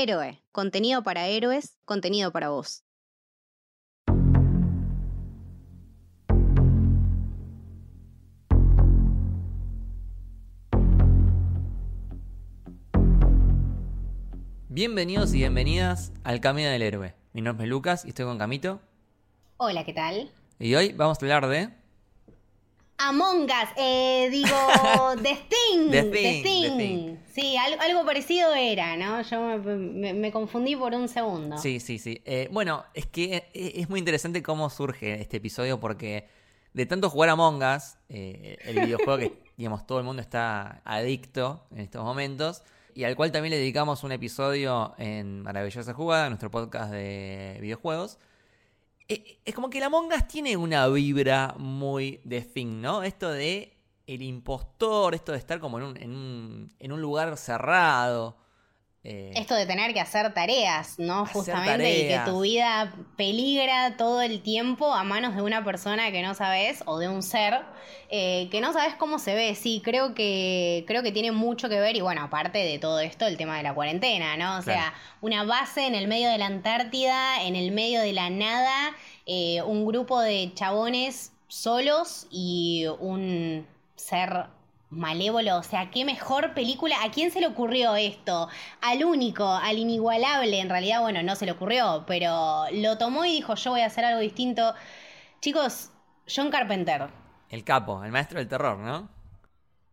Héroe, contenido para héroes, contenido para vos. Bienvenidos y bienvenidas al Camino del Héroe. Mi nombre es Lucas y estoy con Camito. Hola, ¿qué tal? Y hoy vamos a hablar de... Among Us, eh, digo, The Sting. The The Thing, The. Thing. Sí, algo, algo parecido era, ¿no? Yo me, me- me confundí por un segundo. Sí, sí, sí. Eh, bueno, es que eh, es muy interesante cómo surge este episodio porque de tanto jugar Among Us, eh, el videojuego que, digamos, todo el mundo está adicto en estos momentos, y al cual también le dedicamos un episodio en Maravillosa Jugada, nuestro podcast de videojuegos, eh, es como que el Among Us tiene una vibra muy de Thing, ¿no? Esto de el impostor, esto de estar como en un, en un, en un lugar cerrado. eh, Esto de tener que hacer tareas, ¿no? Hacer Justamente, y que tu vida peligra todo el tiempo a manos de una persona que no sabes o de un ser eh, que no sabes cómo se ve. Sí, creo que creo que tiene mucho que ver y bueno, aparte de todo esto, el tema de la cuarentena, ¿no? O sea, una base en el medio de la Antártida, en el medio de la nada, eh, un grupo de chabones solos y un ser malévolo. O sea, qué mejor película. ¿A quién se le ocurrió esto? Al único, al inigualable. En realidad, bueno, no se le ocurrió, pero lo tomó y dijo, yo voy a hacer algo distinto. Chicos, John Carpenter. el capo, el maestro del terror, ¿no?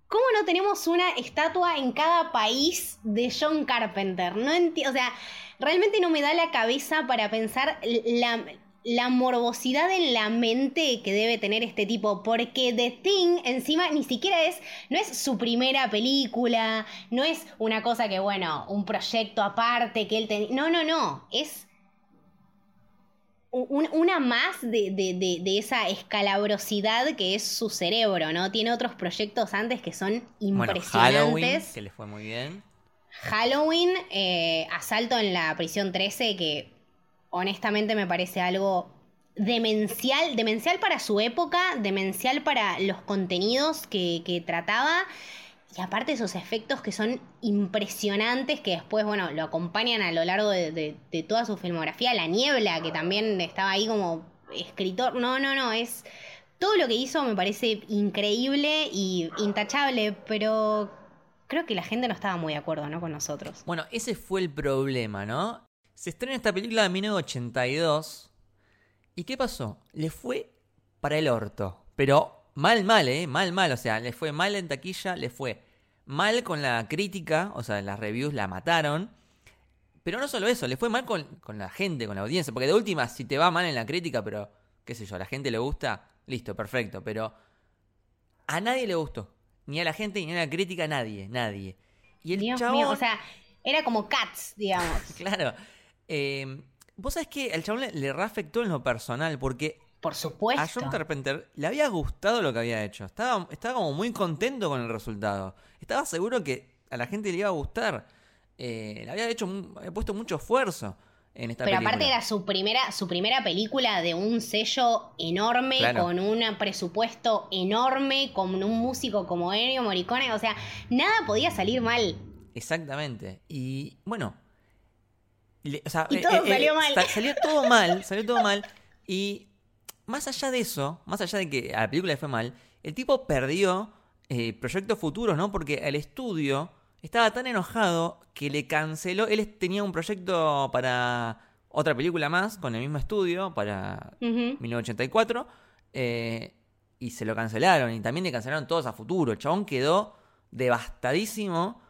¿Cómo no tenemos una estatua en cada país de John Carpenter? No enti- o sea, realmente no me da la cabeza para pensar la, la morbosidad en la mente que debe tener este tipo, porque The Thing encima ni siquiera es, no es su primera película, no es una cosa que, bueno, un proyecto aparte que él tenía, no, no, no, es un- una más de, de- de- de esa escalabrosidad que es su cerebro, ¿no? Tiene otros proyectos antes que son Bueno, impresionantes. Halloween, que le fue muy bien. Halloween, eh, Asalto en la prisión 13, que honestamente me parece algo demencial, demencial para su época, demencial para los contenidos que, que trataba. Y aparte esos efectos que son impresionantes, que después, bueno, lo acompañan a lo largo de, de- toda su filmografía. La niebla, que también estaba ahí como escritor. No, no, no, es... Todo lo que hizo me parece increíble y intachable, pero creo que la gente no estaba muy de acuerdo, ¿no? Con nosotros. Bueno, ese fue el problema, ¿no? Se estrena esta película de 1982. ¿Y qué pasó? Le fue para el orto. Pero mal, mal, ¿eh? Mal, mal. O sea, le fue mal en taquilla, le fue mal con la crítica. O sea, las reviews la mataron. Pero no solo eso, le fue mal con, con la gente, con la audiencia. Porque de última, si te va mal en la crítica, pero qué sé yo, a la gente le gusta, listo, perfecto. Pero a nadie le gustó. Ni a la gente, ni a la crítica, nadie, nadie. Y el Dios chabón, mío, o sea, era como Cats, digamos. Claro. Eh, Vos sabés que al chabón le, le reafectó en lo personal, porque Por a supuesto. John Carpenter le había gustado lo que había hecho. Estaba, estaba como muy contento con el resultado. Estaba seguro que a la gente le iba a gustar. Eh, le había hecho, había puesto mucho esfuerzo en esta Pero película. aparte era su primera, su primera película de un sello enorme, Claro. con un presupuesto enorme, con un músico como Ennio Morricone. O sea, nada podía salir mal. Exactamente. Y bueno. Le- o sea, Y todo salió mal. sa- Salió todo mal, salió todo mal. Y más allá de eso, más allá de que a la película le fue mal, el tipo perdió eh, proyectos futuros, ¿no? Porque el estudio estaba tan enojado que le canceló. Él tenía un proyecto para otra película más con el mismo estudio, para Ujú. 1984. eh, y se lo cancelaron. Y también le cancelaron todos a futuro. El chabón quedó devastadísimo.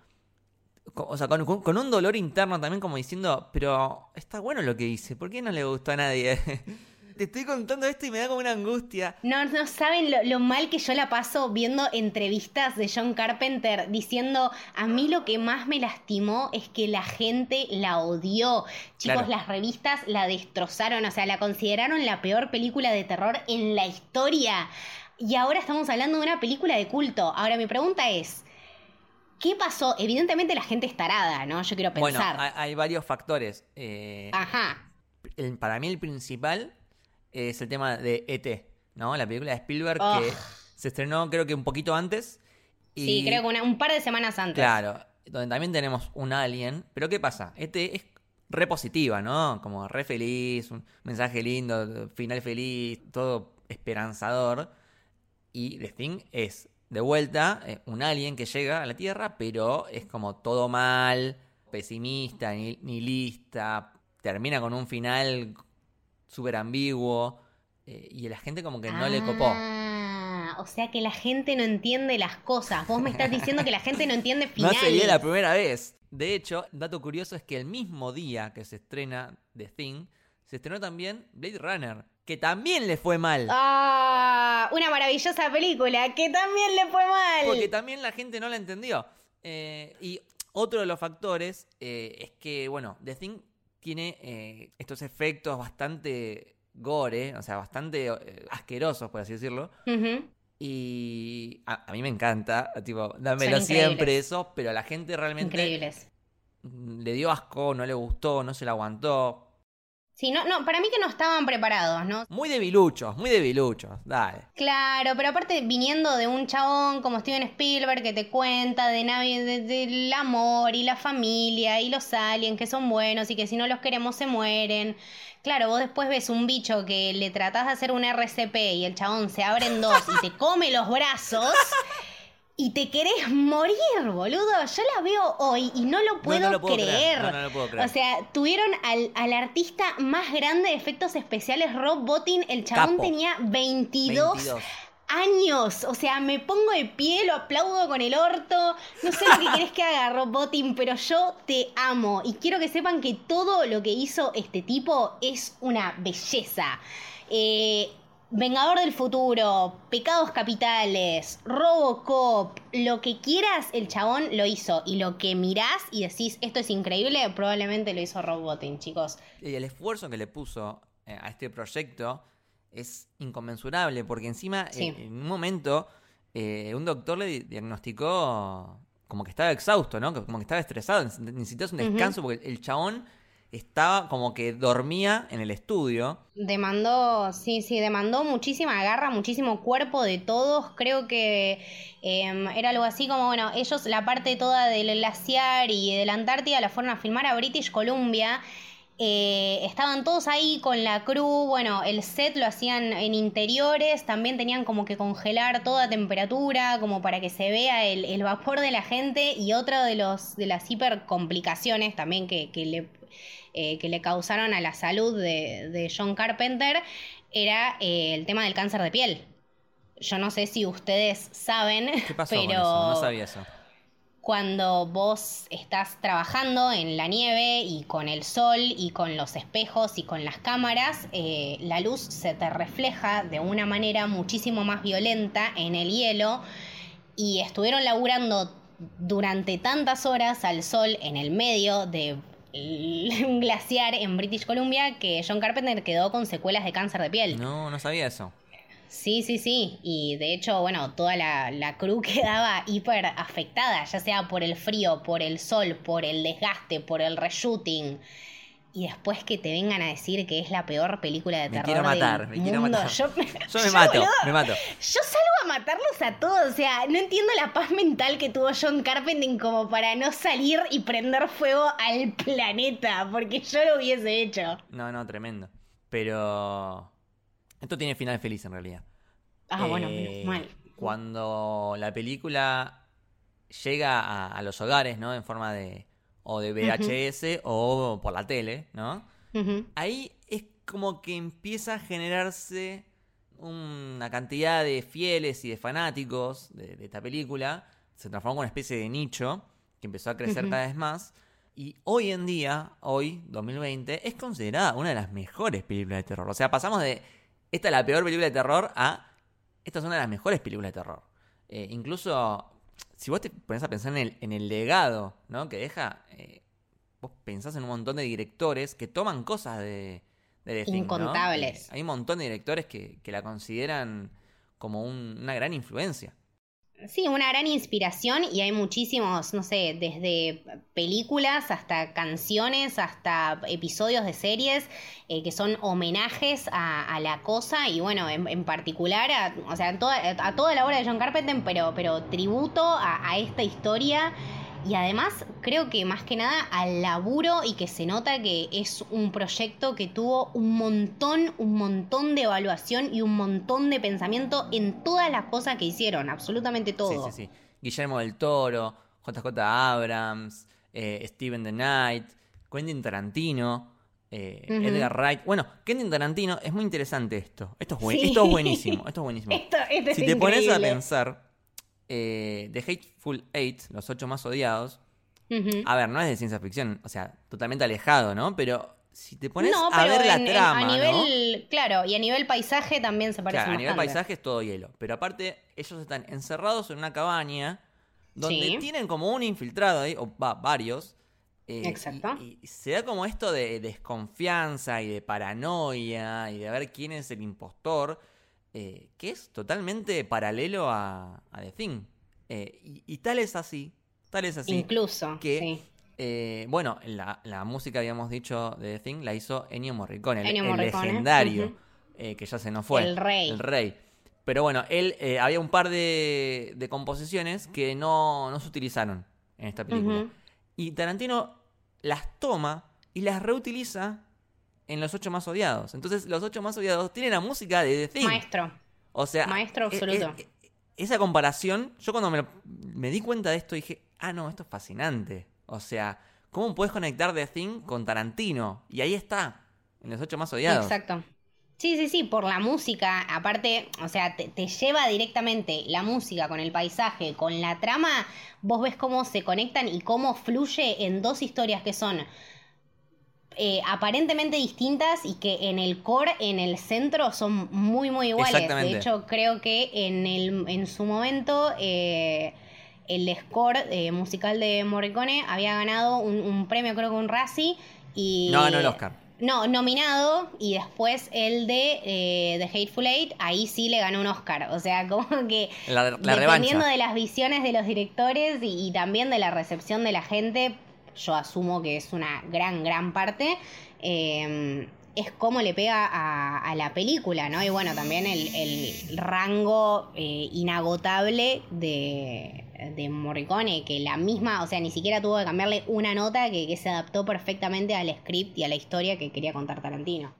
O sea, con, con- con un dolor interno también, como diciendo, pero está bueno lo que hice, ¿por qué no le gustó a nadie? Te estoy contando esto y me da como una angustia. No, no saben lo, lo mal que yo la paso viendo entrevistas de John Carpenter diciendo, a mí lo que más me lastimó es que la gente la odió. Chicos, Claro. las revistas la destrozaron, o sea, la consideraron la peor película de terror en la historia. Y ahora estamos hablando de una película de culto. Ahora mi pregunta es, ¿qué pasó? Evidentemente la gente es tarada, ¿no? Yo quiero Bueno, pensar. hay, hay varios factores. Eh, Ajá. el- para mí el principal es el tema de ET, ¿no? La película de Spielberg que se estrenó creo que un poquito antes. Y, Sí, creo que una- un par de semanas antes. Claro. donde también tenemos un alien. Pero ¿qué pasa? Este es re positiva, ¿no? Como re feliz, un mensaje lindo, final feliz, todo esperanzador. Y The Thing es, de vuelta, eh, un alien que llega a la Tierra, pero es como todo mal, pesimista, nihilista, termina con un final súper ambiguo. Eh, y la gente como que no le copó. Ah, o sea que la gente no entiende las cosas. Vos me estás diciendo que la gente no entiende finales. No sería la primera vez. De hecho, dato curioso es que el mismo día que se estrena The Thing, se estrenó también Blade Runner, que también le fue mal. Ah, una maravillosa película, que también le fue mal. Porque también la gente no la entendió. Eh, y otro de los factores eh, es que, bueno, The Thing tiene estos efectos bastante gore, o sea, bastante eh, asquerosos, por así decirlo. Y a, mí me encanta, tipo, dámelo siempre eso, pero a la gente realmente... Increíbles. Le dio asco, no le gustó, no se la aguantó. Sí, no, no, para mí que no estaban preparados, ¿no? Muy debiluchos, muy debiluchos, dale. Claro, pero aparte viniendo de un chabón como Steven Spielberg que te cuenta de del amor y la familia y los aliens que son buenos y que si no los queremos se mueren. Claro, vos después ves un bicho que le tratás de hacer un RCP y el chabón se abre en dos y te come los brazos y te querés morir, boludo. Yo la veo hoy y no lo puedo, creer. O sea, tuvieron al, artista más grande de efectos especiales, Rob Bottin. El chabón tenía 22, años. O sea, me pongo de pie, lo aplaudo con el orto. No sé lo que querés que haga, Rob Bottin, pero yo te amo. Y quiero que sepan que todo lo que hizo este tipo es una belleza. Eh, Vengador del Futuro, Pecados Capitales, Robocop, lo que quieras, el chabón lo hizo. Y lo que mirás y decís, esto es increíble, probablemente lo hizo Robotin, chicos. Y el esfuerzo que le puso eh, a este proyecto es inconmensurable, porque encima en un momento eh, un doctor le diagnosticó como que estaba exhausto, ¿no? Como que estaba estresado, necesitas un descanso, porque el chabón estaba como que dormía en el estudio. Demandó, sí, sí, demandó muchísima garra, muchísimo cuerpo de todos. Creo que em, era algo así como, bueno, ellos la parte toda del glaciar y de la Antártida la fueron a filmar a British Columbia. Eh, estaban todos ahí con la crew, bueno, el set lo hacían en interiores, también tenían como que congelar toda temperatura, como para que se vea el, vapor de la gente y otra de, los, de las hiper complicaciones también que, que le eh, que le causaron a la salud de, John Carpenter era eh, el tema del cáncer de piel. Yo no sé si ustedes saben, ¿Qué pasó pero No sabía eso. Cuando vos estás trabajando en la nieve y con el sol y con los espejos y con las cámaras, eh, la luz se te refleja de una manera muchísimo más violenta en el hielo y estuvieron laburando durante tantas horas al sol en el medio de un glaciar en British Columbia que John Carpenter quedó con secuelas de cáncer de piel. No, no sabía eso. Sí, sí, sí. Y de hecho, bueno, toda la, la crew quedaba hiper afectada, ya sea por el frío, por el sol, por el desgaste, por el reshooting y después que te vengan a decir que es la peor película de terror. Me quiero matar, me quiero matar. Yo, me mato, me mato. Yo salgo a matarlos a todos. O sea, no entiendo la paz mental que tuvo John Carpenter como para no salir y prender fuego al planeta, porque yo lo hubiese hecho. No, no, tremendo. Pero. Esto tiene final feliz en realidad. Ah, bueno, eh, mal. Cuando la película llega a los hogares, ¿no? En forma de o de VHS o por la tele, ¿no? Ahí es como que empieza a generarse una cantidad de fieles y de fanáticos de, esta película. Se transformó en una especie de nicho que empezó a crecer cada vez más. Y hoy en día, hoy, 2020, es considerada una de las mejores películas de terror. O sea, pasamos de esta es la peor película de terror a esta es una de las mejores películas de terror. Eh, incluso si vos te pones a pensar en el, en el legado ¿no? que deja, eh, vos pensás en un montón de directores que toman cosas de, de Incontables. Eh, hay un montón de directores que, que la consideran como una gran influencia. Sí, una gran inspiración y hay muchísimos, no sé, desde películas hasta canciones, hasta episodios de series eh, que son homenajes a, la cosa y bueno, en, particular a, o sea, a toda, a toda la obra de John Carpenter, pero, pero tributo a, esta historia y además creo que más que nada al laburo y que se nota que es un proyecto que tuvo un montón, un montón de evaluación y un montón de pensamiento en todas las cosas que hicieron, absolutamente todo. Sí, sí, sí. Guillermo del Toro, JJ Abrams, eh, Steven the Knight, Quentin Tarantino. Eh, Edgar Wright. Bueno, Quentin Tarantino, es muy interesante esto. Esto es, esto es buenísimo. Esto es buenísimo. si te pones a pensar, eh, The Hateful Eight, los ocho más odiados, a ver, no es de ciencia ficción, o sea, totalmente alejado, ¿no? Pero si te pones a ver la trama. a nivel, Claro, y a nivel paisaje también se parece claro, A nivel paisaje es todo hielo. Pero aparte, ellos están encerrados en una cabaña donde tienen como un infiltrado ahí, o va, varios. Eh, Exacto. Y, se da como esto de desconfianza y de paranoia y de ver quién es el impostor. Eh, que es totalmente paralelo a, The Thing. Eh, y, tal es así, tal es así. Incluso, que, eh, bueno, la, la, música, habíamos dicho, de The Thing la hizo Ennio Morricone, el, legendario, que ya se nos fue. El rey. El rey. Pero bueno, él había un par de, de composiciones que no, no, se utilizaron en esta película. Y Tarantino las toma y las reutiliza en los ocho más odiados. Entonces, los ocho más odiados tienen la música de The Thing. Maestro. O sea, maestro e, absoluto. E, esa comparación, yo cuando me, me, di cuenta de esto dije, ah, no, esto es fascinante. O sea, ¿cómo puedes conectar The Thing con Tarantino? Y ahí está, en los ocho más odiados. Exacto. Sí, sí, sí, por la música, aparte, o sea, te, te, lleva directamente la música con el paisaje, con la trama, vos ves cómo se conectan y cómo fluye en dos historias que son eh, aparentemente distintas y que en el core, en el centro, son muy, muy iguales. De hecho, creo que en, el, en su momento eh, el score eh, musical de Morricone había ganado un, premio, creo que un Razzie. Y, no ganó el Oscar. No, nominado y después el de The Hateful Eight, ahí sí le ganó un Oscar. O sea, como que dependiendo de las visiones de los directores y, también de la recepción de la gente, yo asumo que es una gran, gran parte, eh, es cómo le pega a, la película, ¿no? Y bueno, también el, rango eh, inagotable de, de, Morricone, que la misma, o sea, ni siquiera tuvo que cambiarle una nota que se adaptó perfectamente al script y a la historia que quería contar Tarantino.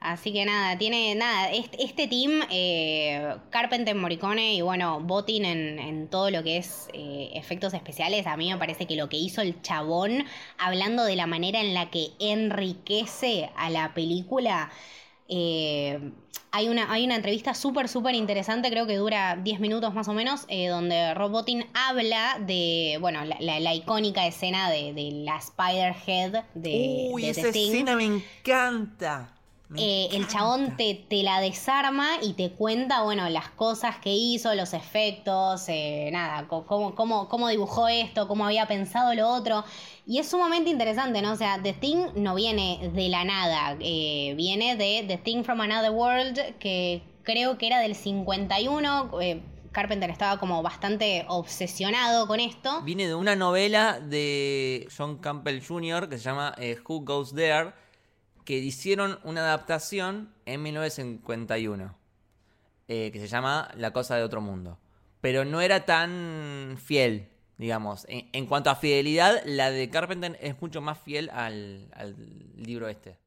Así que nada, tiene nada, este, este team, eh, Carpenter, Morricone y bueno, Botin en, todo lo que es eh, efectos especiales, a mí me parece que lo que hizo el chabón, hablando de la manera en la que enriquece a la película, eh, hay, una, hay una entrevista súper, súper interesante, creo que dura 10 minutos más o menos, donde Rob Botin habla de, bueno, la, icónica escena de, la Spider-Head de... Uy, esa escena me encanta. Eh, el chabón te, te, la desarma y te cuenta, bueno, las cosas que hizo, los efectos, eh, nada, cómo, cómo, cómo, dibujó esto, cómo había pensado lo otro. Y es sumamente interesante, ¿no? O sea, The Thing no viene de la nada, eh, viene de The Thing from Another World, que creo que era del 51. Carpenter estaba como bastante obsesionado con esto. Viene de una novela de John Campbell Jr. que se llama Who Goes There que hicieron una adaptación en 1951, eh, que se llama La cosa de otro mundo. Pero no era tan fiel, digamos. En, cuanto a fidelidad, la de Carpenter es mucho más fiel al, al libro este.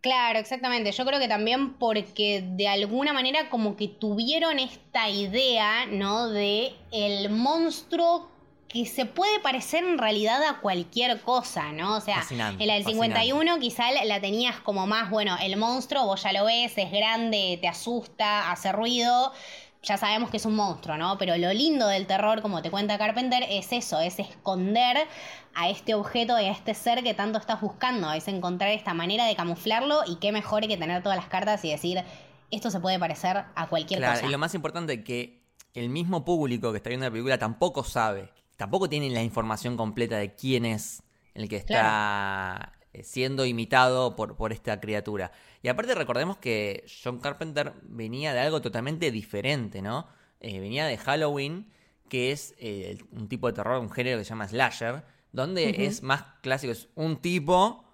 Claro, exactamente. Yo creo que también porque de alguna manera como que tuvieron esta idea, ¿no? De el monstruo que se puede parecer en realidad a cualquier cosa, ¿no? O sea, en la del 51 quizá la tenías como más, bueno, el monstruo, vos ya lo ves, es grande, te asusta, hace ruido, ya sabemos que es un monstruo, ¿no? Pero lo lindo del terror, como te cuenta Carpenter, es eso, es esconder a este objeto y a este ser que tanto estás buscando, es encontrar esta manera de camuflarlo y qué mejor que tener todas las cartas y decir, esto se puede parecer a cualquier cosa. Y lo más importante que el mismo público que está viendo la película tampoco sabe tampoco tienen la información completa de quién es el que está eh, siendo imitado por, por esta criatura. Y aparte recordemos que John Carpenter venía de algo totalmente diferente, ¿no? Eh, venía de Halloween, que es eh, un tipo de terror, un género que se llama slasher, donde es más clásico, es un tipo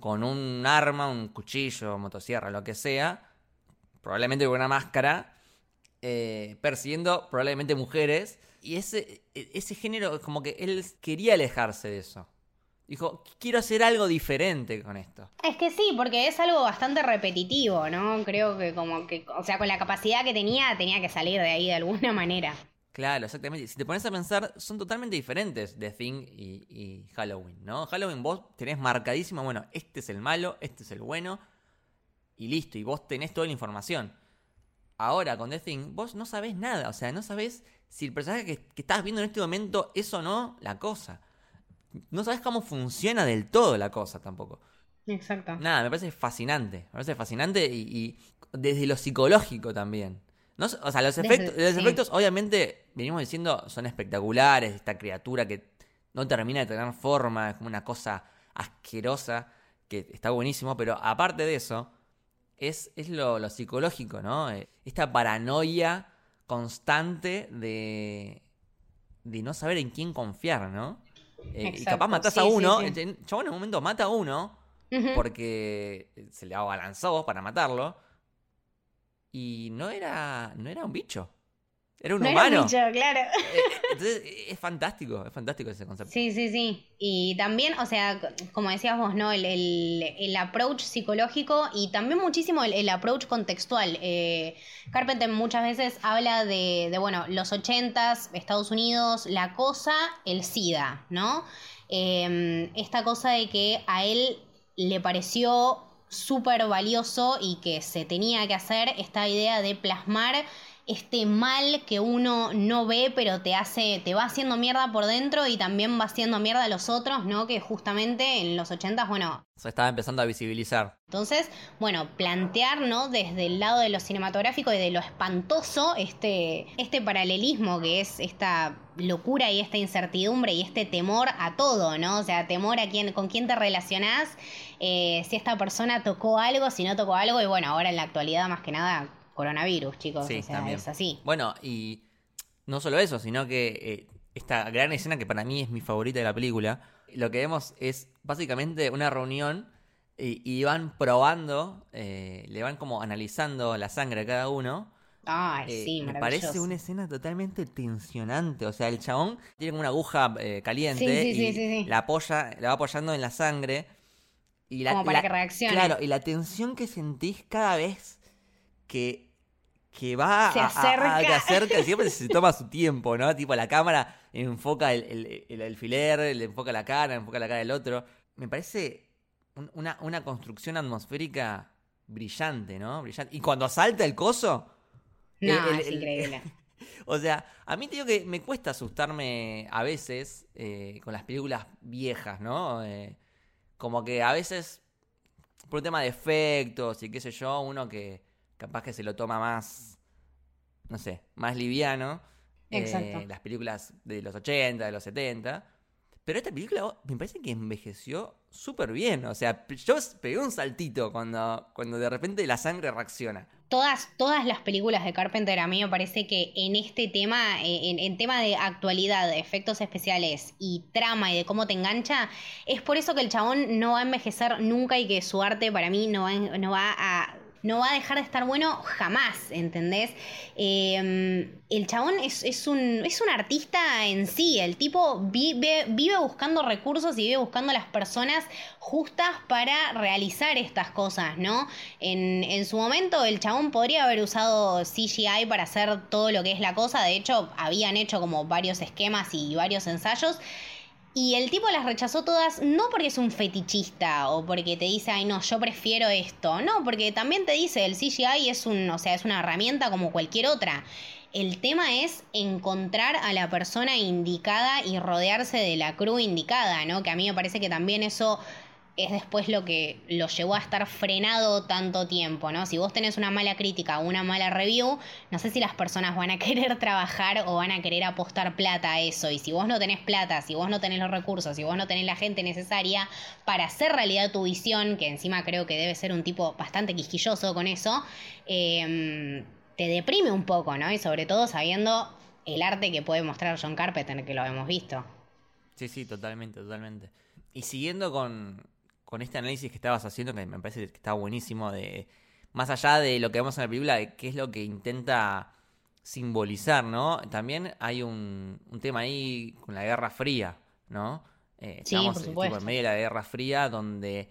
con un arma, un cuchillo, motosierra, lo que sea, probablemente con una máscara, persiguiendo probablemente mujeres y ese, ese género, como que él quería alejarse de eso. Dijo, quiero hacer algo diferente con esto. Es que sí, porque es algo bastante repetitivo, ¿no? Creo que como que, o sea, con la capacidad que tenía, tenía que salir de ahí de alguna manera. Claro, exactamente. Si te pones a pensar, son totalmente diferentes The Thing y, y, Halloween, ¿no? Halloween vos tenés marcadísimo, bueno, este es el malo, este es el bueno, y listo, y vos tenés toda la información. Ahora con The Thing, vos no sabés nada, o sea, no sabés si el personaje que, que estás viendo en este momento es o no la cosa. No sabés cómo funciona del todo la cosa tampoco. Exacto. Nada, me parece fascinante. Me parece fascinante y, y desde lo psicológico también. No, o sea, los efectos, los sí. efectos obviamente, venimos diciendo, son espectaculares. Esta criatura que no termina de tener forma, es como una cosa asquerosa, que está buenísimo, pero aparte de eso, es, es lo, lo psicológico, ¿no? Eh, Esta paranoia constante de, de no saber en quién confiar, ¿no? Eh, y capaz matás sí, a uno, sí. el chabón en un momento mata a uno, porque se le abalanzó para matarlo. Y no era, no era un bicho. Era un No era un humano. bicho, claro. Eh, Entonces es fantástico, es fantástico ese concepto. Sí, sí, sí. Y también, o sea, como decías vos, ¿no? El, el, el approach psicológico y también muchísimo el, el approach contextual. Eh, Carpenter muchas veces habla de, de, bueno, los ochentas, Estados Unidos, la cosa, el SIDA, ¿no? Eh, esta cosa de que a él le pareció súper valioso y que se tenía que hacer esta idea de plasmar este mal que uno no ve pero te hace te va haciendo mierda por dentro y también va haciendo mierda a los otros, ¿no? Que justamente en los 80 bueno, Se estaba empezando a visibilizar. entonces, bueno, plantear, ¿no? Desde el lado de lo cinematográfico y de lo espantoso, este, este paralelismo que es esta locura y esta incertidumbre y este temor a todo, ¿no? O sea, temor a quién, con quién te relacionás, eh, si esta persona tocó algo, si no tocó algo, y bueno, ahora en la actualidad más que nada, coronavirus, chicos, Sí, o sea, también. es así. Bueno, y no solo eso, sino que eh, esta gran escena que para mí es mi favorita de la película, lo que vemos es básicamente una reunión y, y van probando, eh, le van como analizando la sangre a cada uno. Ay, Eh, sí, me parece una escena totalmente tensionante. O sea, el chabón tiene como una aguja eh, caliente Sí, sí, y sí, sí, sí. la apoya, la va apoyando en la sangre. Y la, Como para la- que reaccione. Claro, y la tensión que sentís cada vez que, que va Se a- a- a- acerca. que acerca, siempre se toma su tiempo, ¿no? Tipo, la cámara enfoca el, el- el alfiler, le enfoca la cara, enfoca la cara del otro. Me parece un- una, una construcción atmosférica brillante, ¿no? Brillante. Y cuando salta el coso. No, el- es increíble. o sea, a mí te digo que me cuesta asustarme a veces eh, con las películas viejas, ¿no? Eh, como que a veces, por un tema de efectos y qué sé yo, uno que capaz que se lo toma más, no sé, más liviano. eh, Exacto. las películas de los 80, de los 70. Pero esta película me parece que envejeció súper bien. O sea, yo pegué un saltito cuando, cuando de repente la sangre reacciona. Todas, todas las películas de Carpenter a mí me parece que en este tema, eh, en, en tema de actualidad, de efectos especiales y trama y de cómo te engancha, es por eso que el chabón no va a envejecer nunca y que su arte para mí no va, no va a... No va a dejar de estar bueno jamás, ¿entendés? Eh, el chabón es, es un, es un artista en sí. El tipo vive, vive buscando recursos y vive buscando las personas justas para realizar estas cosas, ¿no? En, en su momento el chabón podría haber usado CGI para hacer todo lo que es la cosa. De hecho, habían hecho como varios esquemas y varios ensayos. Y el tipo las rechazó todas, no porque es un fetichista o porque te dice, ay no, yo prefiero esto. No, porque también te dice, el CGI es un, o sea, es una herramienta como cualquier otra. El tema es encontrar a la persona indicada y rodearse de la crew indicada, ¿no? Que a mí me parece que también eso es después lo que lo llevó a estar frenado tanto tiempo, ¿no? Si vos tenés una mala crítica o una mala review, no sé si las personas van a querer trabajar o van a querer apostar plata a eso. Y si vos no tenés plata, si vos no tenés los recursos, si vos no tenés la gente necesaria para hacer realidad tu visión, que encima creo que debe ser un tipo bastante quisquilloso con eso, eh, te deprime un poco, ¿no? Y sobre todo sabiendo el arte que puede mostrar John Carpenter, que lo hemos visto. Sí, sí, totalmente, totalmente. Y siguiendo con, con este análisis que estabas haciendo, que me parece que está buenísimo, de más allá de lo que vemos en la película, de qué es lo que intenta simbolizar, ¿no? También hay un, un tema ahí con la Guerra Fría, ¿no? Eh, Sí, estamos por eh, tipo, en medio de la Guerra Fría donde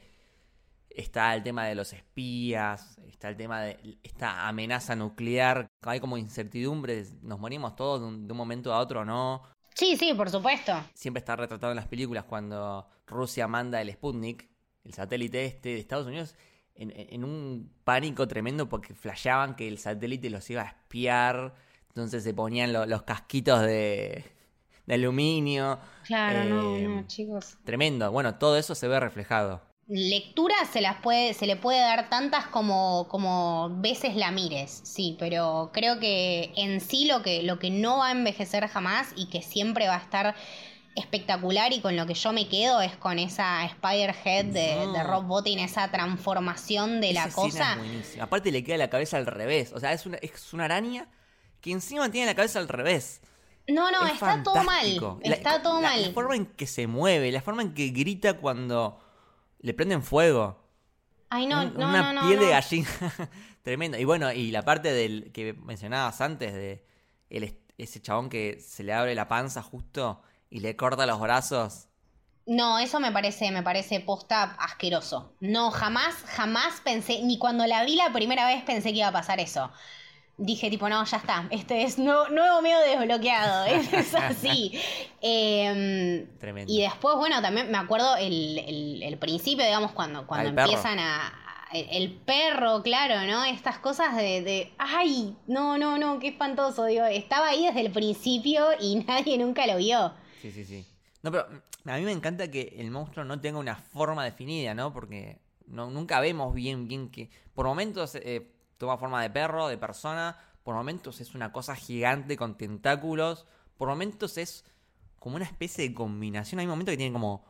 está el tema de los espías, está el tema de esta amenaza nuclear, hay como incertidumbre, nos morimos todos de un, de un momento a otro, ¿no? Sí, sí, por supuesto. Siempre está retratado en las películas cuando Rusia manda el Sputnik, el satélite este de Estados Unidos, en, en un pánico tremendo porque flasheaban que el satélite los iba a espiar, entonces se ponían lo- los casquitos de, de aluminio. Claro, no, Eh, no, chicos. Tremendo. Bueno, todo eso se ve reflejado. Lecturas se las puede, se le puede dar tantas como, como veces la mires, sí, pero creo que en sí lo que, lo que no va a envejecer jamás y que siempre va a estar espectacular y con lo que yo me quedo es con esa Spider-Head de, No. de Rob Bottin, esa transformación de la Esa cosa. es. Aparte le queda la cabeza al revés. O sea, es una, es una araña que encima tiene la cabeza al revés. No, no, Es está todo mal. fantástico. La- Está todo la- mal. La forma en que se mueve, la forma en que grita cuando le prenden fuego. Ay, no, Un- no, una no, piel de gallina. Tremendo. Y bueno, y la parte del que mencionabas antes de el ese chabón que se le abre la panza justo y le corta los brazos. No, eso me parece, me parece posta asqueroso. No, jamás, jamás pensé, ni cuando la vi la primera vez pensé que iba a pasar eso. Dije tipo, no, ya está, este es nuevo, nuevo miedo desbloqueado, es así. Em, Tremendo. y después, bueno, también me acuerdo el, el- el principio, digamos, cuando, cuando perro. empiezan a... El, el perro, claro, ¿no? Estas cosas de, de, ay, no, no, no, qué espantoso, digo, estaba ahí desde el principio y nadie nunca lo vio. Sí, sí, sí. No, pero mm, a mí me encanta que el monstruo no tenga una forma definida, ¿no? Porque no, nunca vemos bien, bien que... Por momentos eh, toma forma de perro, de persona, por momentos es una cosa gigante con tentáculos, por momentos es como una especie de combinación. Hay momentos que tienen como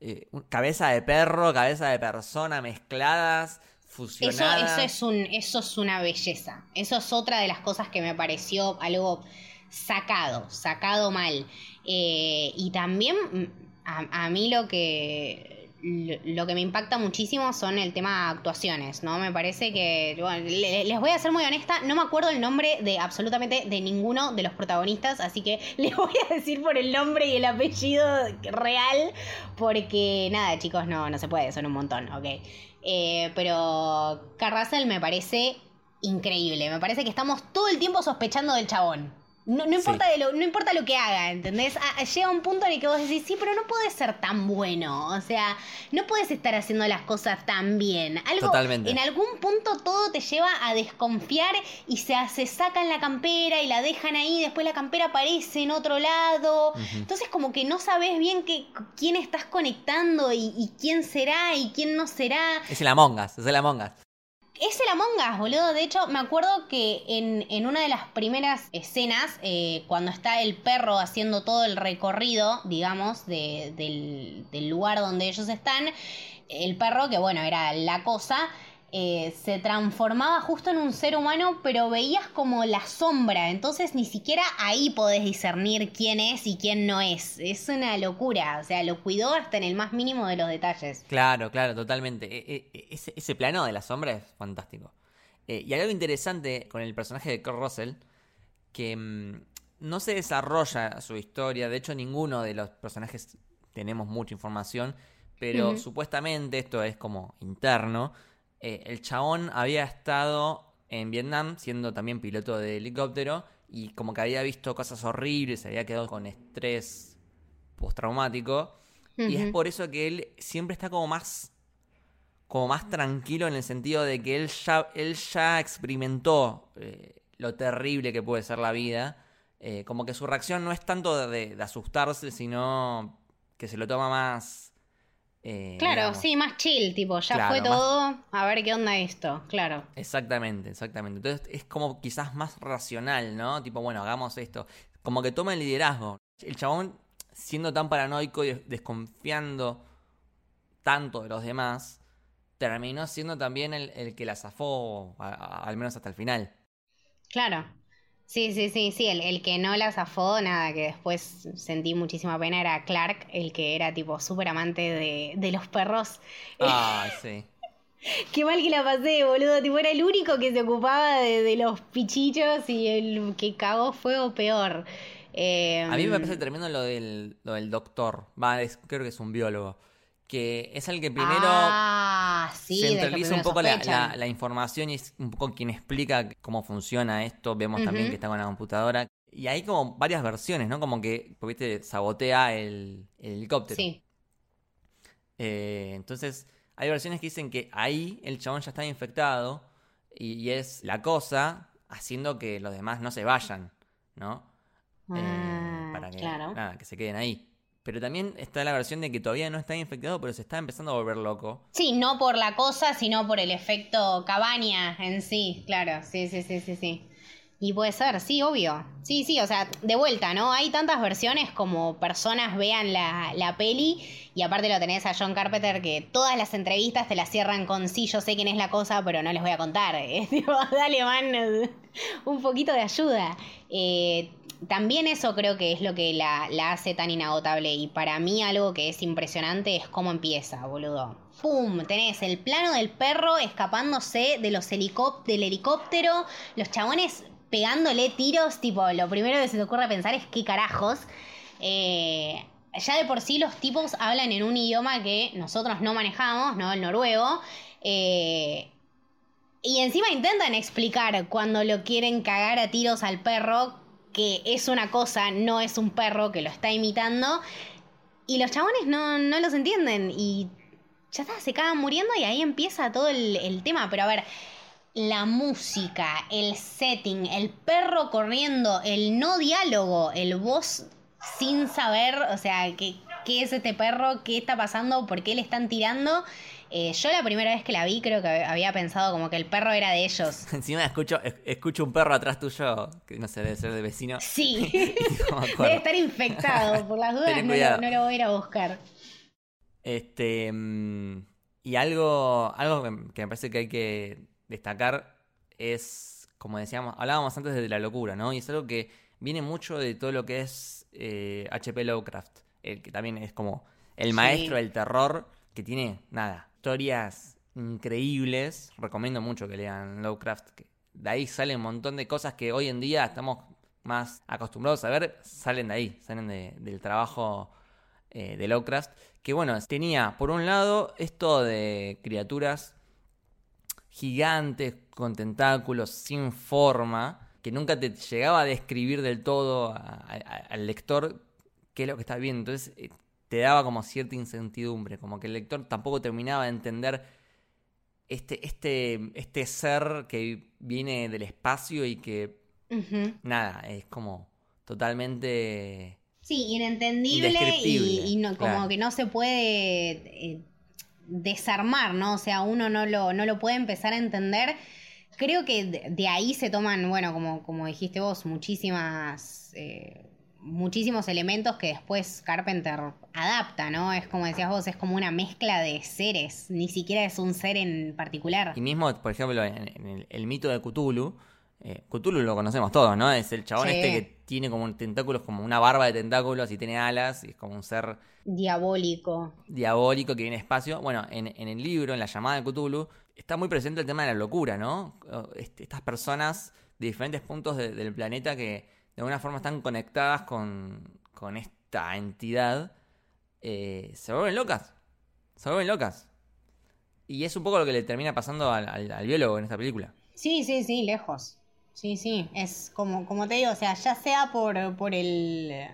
eh, cabeza de perro, cabeza de persona mezcladas, Eso, fusionadas. eso, es un, eso es una belleza. Eso es otra de las cosas que me pareció algo sacado, sacado mal. Eh, y también mm, a, a mí lo que, lo, que me impacta muchísimo son el tema actuaciones, ¿no? Me parece que, les voy a ser muy honesta, no me acuerdo el nombre de absolutamente de ninguno de los protagonistas, así que les voy a decir por el nombre y el apellido real, porque nada, chicos, no, no se puede, son un montón, ¿ok? Eh, pero Carrasel me parece increíble. Me parece que estamos todo el tiempo sospechando del chabón. No, no importa, de lo, no importa lo que haga, ¿entendés? Llega un punto en el que vos decís, sí, pero no puede ser tan bueno. O sea, no puedes estar haciendo las cosas tan bien. Algo, Totalmente. En algún punto todo te lleva a desconfiar y se, se sacan la campera y la dejan ahí. Después la campera aparece en otro lado. Entonces como que no sabes bien que, quién estás conectando y, y quién será y quién no será. Es el Among Us, es el Among Us. Es el Among Us, boludo. De hecho, me acuerdo que en, en una de las primeras escenas, eh, cuando está el perro haciendo todo el recorrido, digamos, de- del, del lugar donde ellos están, el perro, que bueno, era la cosa, eh, se transformaba justo en un ser humano, pero veías como la sombra. Entonces ni siquiera ahí podés discernir quién es y quién no es. Es una locura. O sea, lo cuidó hasta en el más mínimo de los detalles. Claro, claro, totalmente. E- e- ese, ese plano de la sombra es fantástico. Eh, y hay algo interesante con el personaje de Kurt Russell, que mm, no se desarrolla su historia. De hecho, ninguno de los personajes tenemos mucha información, pero supuestamente esto es como interno. Eh, el chabón había estado en Vietnam siendo también piloto de helicóptero y como que había visto cosas horribles, se había quedado con estrés postraumático. Y es por eso que él siempre está como más. como más tranquilo en el sentido de que él ya, él ya experimentó eh, lo terrible que puede ser la vida. Eh, como que su reacción no es tanto de, de asustarse, sino que se lo toma más. Eh, Claro, digamos. sí, más chill, tipo, ya Claro, fue más- todo, a ver qué onda esto, claro. Exactamente, exactamente. Entonces es como quizás más racional, ¿no? Tipo, bueno, hagamos esto. Como que toma el liderazgo. El chabón, siendo tan paranoico y desconfiando tanto de los demás, terminó siendo también el, el que la zafó, a- a- al menos hasta el final. Claro. Sí, sí, sí, sí, el, el que no la zafó, nada, que después sentí muchísima pena era Clark, el que era tipo súper amante de, de los perros. Ah, sí. Qué mal que la pasé, boludo. Tipo, era el único que se ocupaba de, los pichichos y el que cagó fuego peor. a mí me parece em, tremendo lo del, lo del doctor. Va, creo que es un biólogo. Que es el que primero ah, sí, centraliza un poco la, información y es un poco quien explica cómo funciona esto. Vemos también que está con la computadora. Y hay como varias versiones, ¿no? Como que, viste, sabotea el, el helicóptero. Sí. Eh, entonces, hay versiones que dicen que ahí el chabón ya está infectado y, es la cosa haciendo que los demás no se vayan, ¿no? Eh, ah, para que, nada, que se queden ahí. Pero también está la versión de que todavía no está infectado, pero se está empezando a volver loco. Sí, no por la cosa, sino por el efecto cabaña en sí, claro. Sí, sí, sí, sí, sí. Y puede ser, sí, obvio. Sí, sí, o sea, de vuelta, ¿no? Hay tantas versiones como personas vean la, la, peli y aparte lo tenés a John Carpenter que todas las entrevistas te las cierran con sí, yo sé quién es la cosa, pero no les voy a contar. dale, man, un poquito de ayuda. Eh, también eso creo que es lo que la, la hace tan inagotable y para mí algo que es impresionante es cómo empieza, boludo. ¡Pum! Tenés el plano del perro escapándose de los del helicóptero, los chabones pegándole tiros, tipo, lo primero que se te ocurre pensar es qué carajos. Eh, ya de por sí los tipos hablan en un idioma que nosotros no manejamos, ¿no? El noruego. Eh, y encima intentan explicar cuando lo quieren cagar a tiros al perro, que es una cosa, no es un perro que lo está imitando. Y los chabones no, no los entienden. Y ya está, se cagan muriendo y ahí empieza todo el, el tema. Pero a ver, la música, el setting, el perro corriendo, el no diálogo, el voz sin saber, o sea, qué, qué es este perro, qué está pasando, por qué le están tirando. Eh, yo la primera vez que la vi creo que había pensado como que el perro era de ellos. Encima escucho, escucho un perro atrás tuyo, que no sé, debe ser de vecino. Sí, debe estar infectado, por las dudas no lo, no lo, voy a ir a buscar. Este, mm, y algo, algo que me parece que hay que destacar es, como decíamos, hablábamos antes de la locura, ¿no? Y es algo que viene mucho de todo lo que es H.P. Eh, Lovecraft, el que también es como el maestro del terror, que tiene, nada, historias increíbles. Recomiendo mucho que lean Lovecraft, que de ahí salen un montón de cosas que hoy en día estamos más acostumbrados a ver, salen de ahí, salen del trabajo eh, de Lovecraft, que bueno, tenía por un lado esto de criaturas gigantes con tentáculos sin forma, que nunca te llegaba a describir del todo al lector qué es lo que está viendo. Entonces eh, te daba como cierta incertidumbre, como que el lector tampoco terminaba de entender este, este, este ser que viene del espacio y que, nada, es como totalmente... Sí, inentendible y, no, como que no se puede... Eh, desarmar, ¿no? O sea, uno no lo, no lo puede empezar a entender. Creo que de, ahí se toman, bueno, como, como dijiste vos, muchísimas, eh, muchísimos elementos que después Carpenter adapta, ¿no? Es como decías vos, es como una mezcla de seres, ni siquiera es un ser en particular. Y mismo, por ejemplo, en, el, mito de Cthulhu, eh, Cthulhu lo conocemos todos, ¿no? Es el chabón este que tiene como tentáculos, como una barba de tentáculos y tiene alas, y es como un ser... Diabólico. Diabólico que tiene espacio. Bueno, en, el libro, en la llamada de Cthulhu, está muy presente el tema de la locura, ¿no? Este, estas personas de diferentes puntos del planeta que de alguna forma están conectadas con, esta entidad, eh, se vuelven locas. Se vuelven locas. Y es un poco lo que le termina pasando al biólogo en esta película. Sí, sí, sí, lejos. Sí, sí, es como, como te digo, o sea, ya sea por, por, el,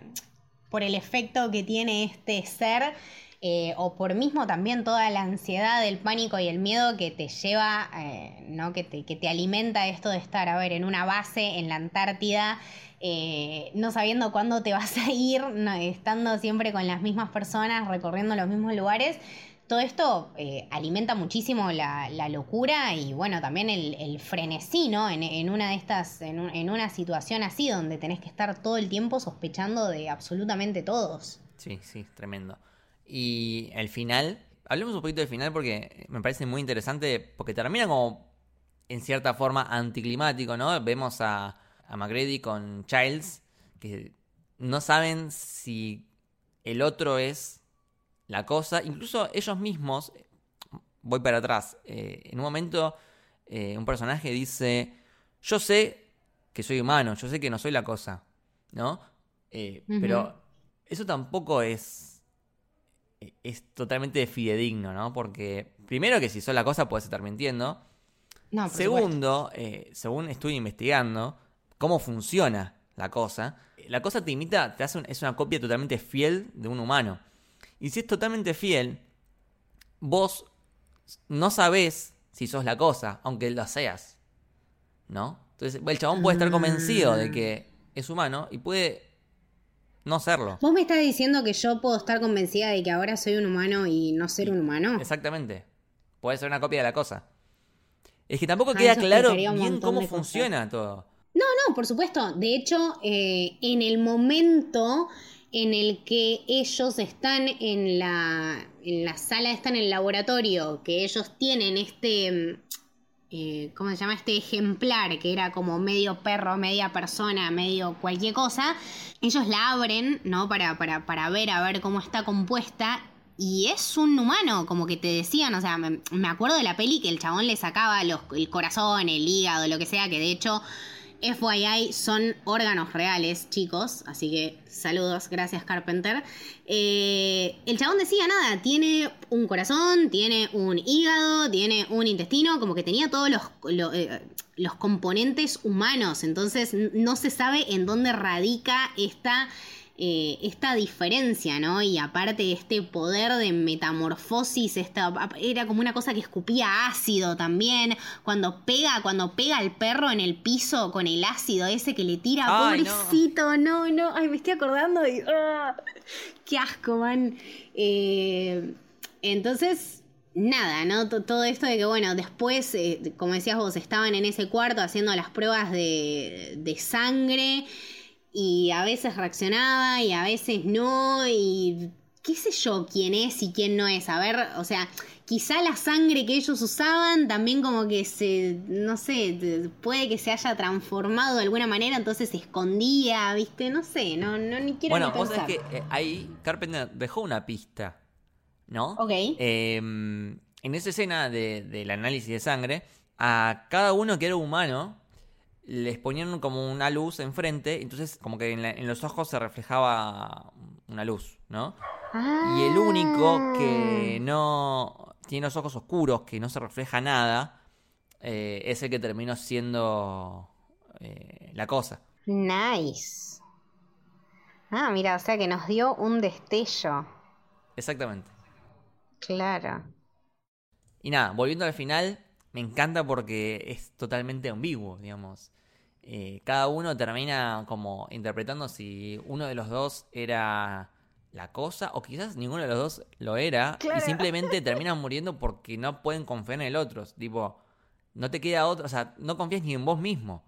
por el efecto que tiene este ser, eh, o por mismo también toda la ansiedad, el pánico y el miedo que te lleva, eh, ¿no? Que te, que te alimenta esto de estar, a ver, en una base en la Antártida, eh, no sabiendo cuándo te vas a ir, estando siempre con las mismas personas, recorriendo los mismos lugares todo esto eh, alimenta muchísimo la, locura y bueno, también el, frenesí, ¿no? En, una de estas, en, una situación así donde tenés que estar todo el tiempo sospechando de absolutamente todos. Sí, sí, tremendo. Y el final, hablemos un poquito del final porque me parece muy interesante, porque termina como en cierta forma anticlimático, ¿no? Vemos a, a McGrady con Childs, que no saben si el otro es la cosa. Incluso ellos mismos, voy para atrás. Eh, en un momento, eh, un personaje dice: Yo sé que soy humano, yo sé que no soy la cosa, ¿no? Eh, pero eso tampoco es. Es totalmente fidedigno, ¿no? Porque, primero, que si sos la cosa, puedes estar mintiendo. No, Segundo, según estuve investigando, cómo funciona la cosa. La cosa te imita, te hace un- es una copia totalmente fiel de un humano. Y si es totalmente fiel, vos no sabés si sos la cosa, aunque lo seas. ¿No? Entonces, el chabón puede estar convencido de que es humano y puede no serlo. ¿Vos me estás diciendo que yo puedo estar convencida de que ahora soy un humano y no ser un humano? Exactamente. Puede ser una copia de la cosa. Es que tampoco Ah, queda claro bien cómo funciona todo. No, no, por supuesto. De hecho, eh, en el momento en el que ellos están en la, en la sala, están en el laboratorio, que ellos tienen este, mm, eh, ¿cómo se llama? Este ejemplar, que era como medio perro, media persona, medio cualquier cosa, ellos la abren, ¿no? Para, para, para ver, a ver cómo está compuesta. Y es un humano, como que te decían, o sea, me, me acuerdo de la peli que el chabón le sacaba los, el corazón, el hígado, lo que sea, que de hecho FYI son órganos reales, chicos. Así que saludos, gracias Carpenter. Eh, el chabón decía nada, tiene un corazón, tiene un hígado, tiene un intestino, como que tenía todos los, lo- eh, los componentes humanos. Entonces no se sabe en dónde radica esta eh, esta diferencia, ¿no? Y aparte este poder de metamorfosis, esta, era como una cosa que escupía ácido también. Cuando pega, cuando pega al perro en el piso con el ácido ese que le tira, Ay, pobrecito, no. no, Ay, me estoy acordando y. ¡ah! ¡Qué asco, man! Eh, entonces. Nada, ¿no? T- Todo esto de que, bueno, después, eh, como decías vos, estaban en ese cuarto haciendo las pruebas de, de sangre y a veces reaccionaba y a veces no y qué sé yo quién es y quién no es. A ver, o sea, quizá la sangre que ellos usaban también como que se, no sé, puede que se haya transformado de alguna manera, entonces se escondía, ¿viste? No sé, no, no ni quiero Bueno, ni vos pensar. sabés que eh, ahí Carpenter dejó una pista, ¿no? Ok. Eh, en esa escena de- del análisis de sangre, a cada uno que era humano les ponían como una luz enfrente, entonces como que en, la- en los ojos se reflejaba una luz, ¿no? Y el único que Ah. no tiene los ojos oscuros, que no se refleja nada, eh, es el que terminó siendo eh, la cosa. Nice. Ah, mira, o sea que nos dio un destello. Exactamente. Claro. Y nada, volviendo al final, me encanta porque es totalmente ambiguo, digamos. Eh, cada uno termina como interpretando si uno de los dos era la cosa o quizás ninguno de los dos lo era y simplemente terminan muriendo porque no pueden confiar en el otro. Tipo, no te queda otra, o sea, no confías ni en vos mismo.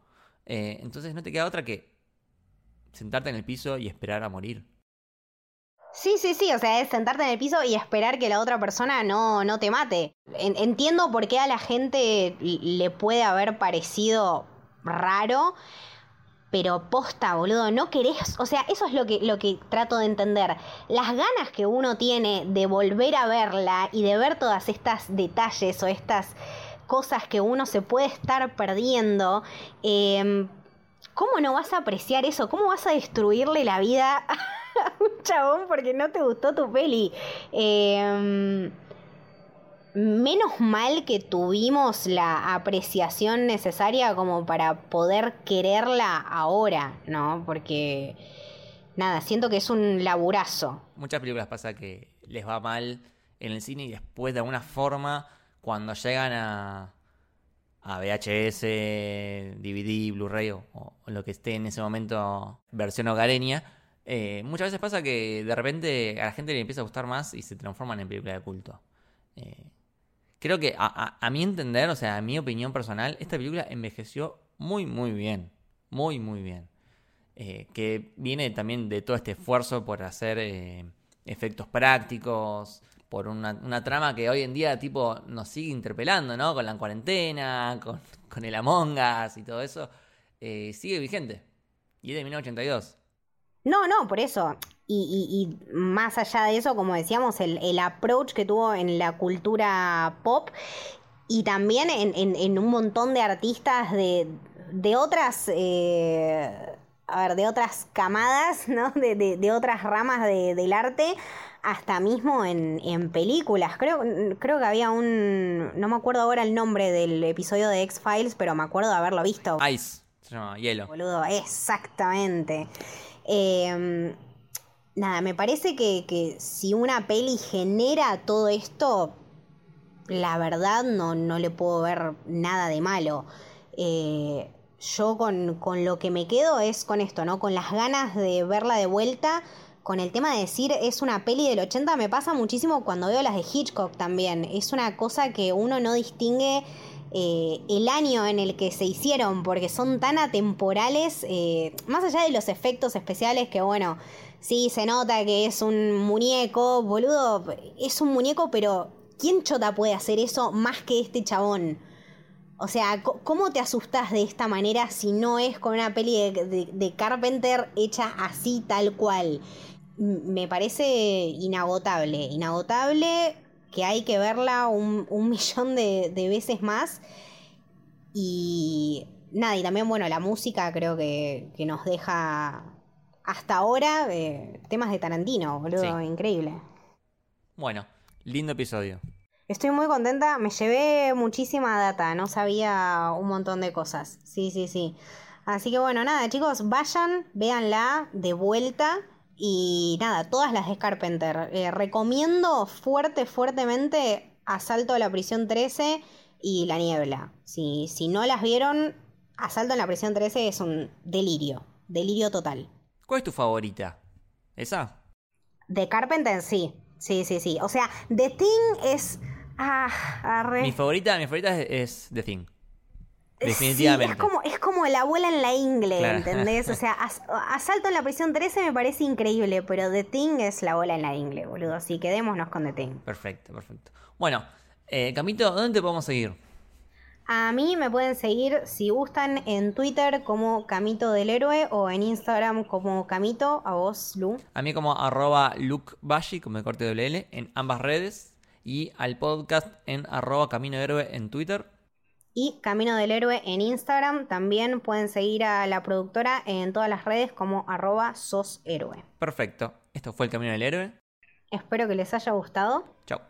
Eh, entonces no te queda otra que sentarte en el piso y esperar a morir. Sí, sí, sí, o sea, es sentarte en el piso y esperar que la otra persona no, no te mate. En- entiendo por qué a la gente le puede haber parecido raro, pero posta, boludo, no querés, o sea, eso es lo que, lo que trato de entender. Las ganas que uno tiene de volver a verla y de ver todas estas detalles o estas cosas que uno se puede estar perdiendo, eh, ¿cómo no vas a apreciar eso? ¿Cómo vas a destruirle la vida un chabón porque no te gustó tu peli? Eh, menos mal que tuvimos la apreciación necesaria como para poder quererla ahora, ¿no? Porque, nada, siento que es un laburazo. Muchas películas pasa que les va mal en el cine y después de alguna forma, cuando llegan a, a VHS, DVD, Blu-ray o lo que esté en ese momento, versión hogareña, eh, muchas veces pasa que de repente a la gente le empieza a gustar más y se transforman en películas de culto. Eh, creo que a, mi entender, o sea, a mi opinión personal, esta película envejeció muy, muy bien. Muy, muy bien. Eh, que viene también de todo este esfuerzo por hacer efectos prácticos, por una, trama que hoy en día tipo nos sigue interpelando, ¿no? Con la cuarentena, con, con el Among Us y todo eso, sigue vigente. Y es de 1982. No, no, por eso. Y, más allá de eso, como decíamos, el, approach que tuvo en la cultura pop y también en, un montón de artistas de, otras... Eh, a ver, de otras camadas, ¿no? De, otras ramas del arte, hasta mismo en, películas. Creo, creo que había un. No me acuerdo ahora el nombre del episodio de X-Files, pero me acuerdo de haberlo visto. Ice, se llama hielo. Boludo, exactamente. Em, nada, me parece que, que, si una peli genera todo esto, la verdad no, no le puedo ver nada de malo. Eh, yo con, con, lo que me quedo es con esto, ¿no? Con las ganas de verla de vuelta. Con el tema de decir es una peli del 80 me pasa muchísimo cuando veo las de Hitchcock también. Es una cosa que uno no distingue eh, el año en el que se hicieron porque son tan atemporales, eh, más allá de los efectos especiales que bueno, sí se nota que es un muñeco, boludo, es un muñeco pero ¿quién chota puede hacer eso más que este chabón? O sea, ¿cómo te asustas de esta manera si no es con una peli de, Carpenter hecha así, tal cual? Me parece inagotable, inagotable, que hay que verla un, millón de, veces más. Y nada, y también, bueno, la música creo que, nos deja hasta ahora eh, temas de Tarantino, boludo, increíble. Bueno, lindo episodio. Estoy muy contenta, me llevé muchísima data, no sabía un montón de cosas. Sí, sí, sí. Así que bueno, nada, chicos, vayan, véanla de vuelta. Y nada, todas las de Carpenter. Eh, recomiendo fuerte, fuertemente Asalto a la Prisión 13 y La Niebla. Si, si no las vieron, Asalto a la Prisión 13 es un delirio. Delirio total. ¿Cuál es tu favorita? ¿Esa? De Carpenter, sí. Sí, sí, sí. O sea, The Thing es Ah, Mi favorita, mi favorita es, The Thing. Definitivamente. es, como, es como la abuela en la ingle, ¿entendés? O sea, Asalto en la prisión 13 me parece increíble, pero The Thing es la abuela en la ingle, boludo. Así quedémonos con The Thing. Perfecto, perfecto. Bueno, eh, Camito, ¿dónde te podemos seguir? A mí me pueden seguir, si gustan, en Twitter como Camito del Héroe o en Instagram como Camito. A vos, Lu. A mí como arroba Luke como de corte WL, en ambas redes y al podcast en arroba Camino Héroe en Twitter. Y Camino del Héroe en Instagram. También pueden seguir a la productora en todas las redes como arroba sos héroe. Perfecto. Esto fue el Camino del Héroe. Espero que les haya gustado. Chao.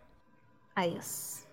Adiós.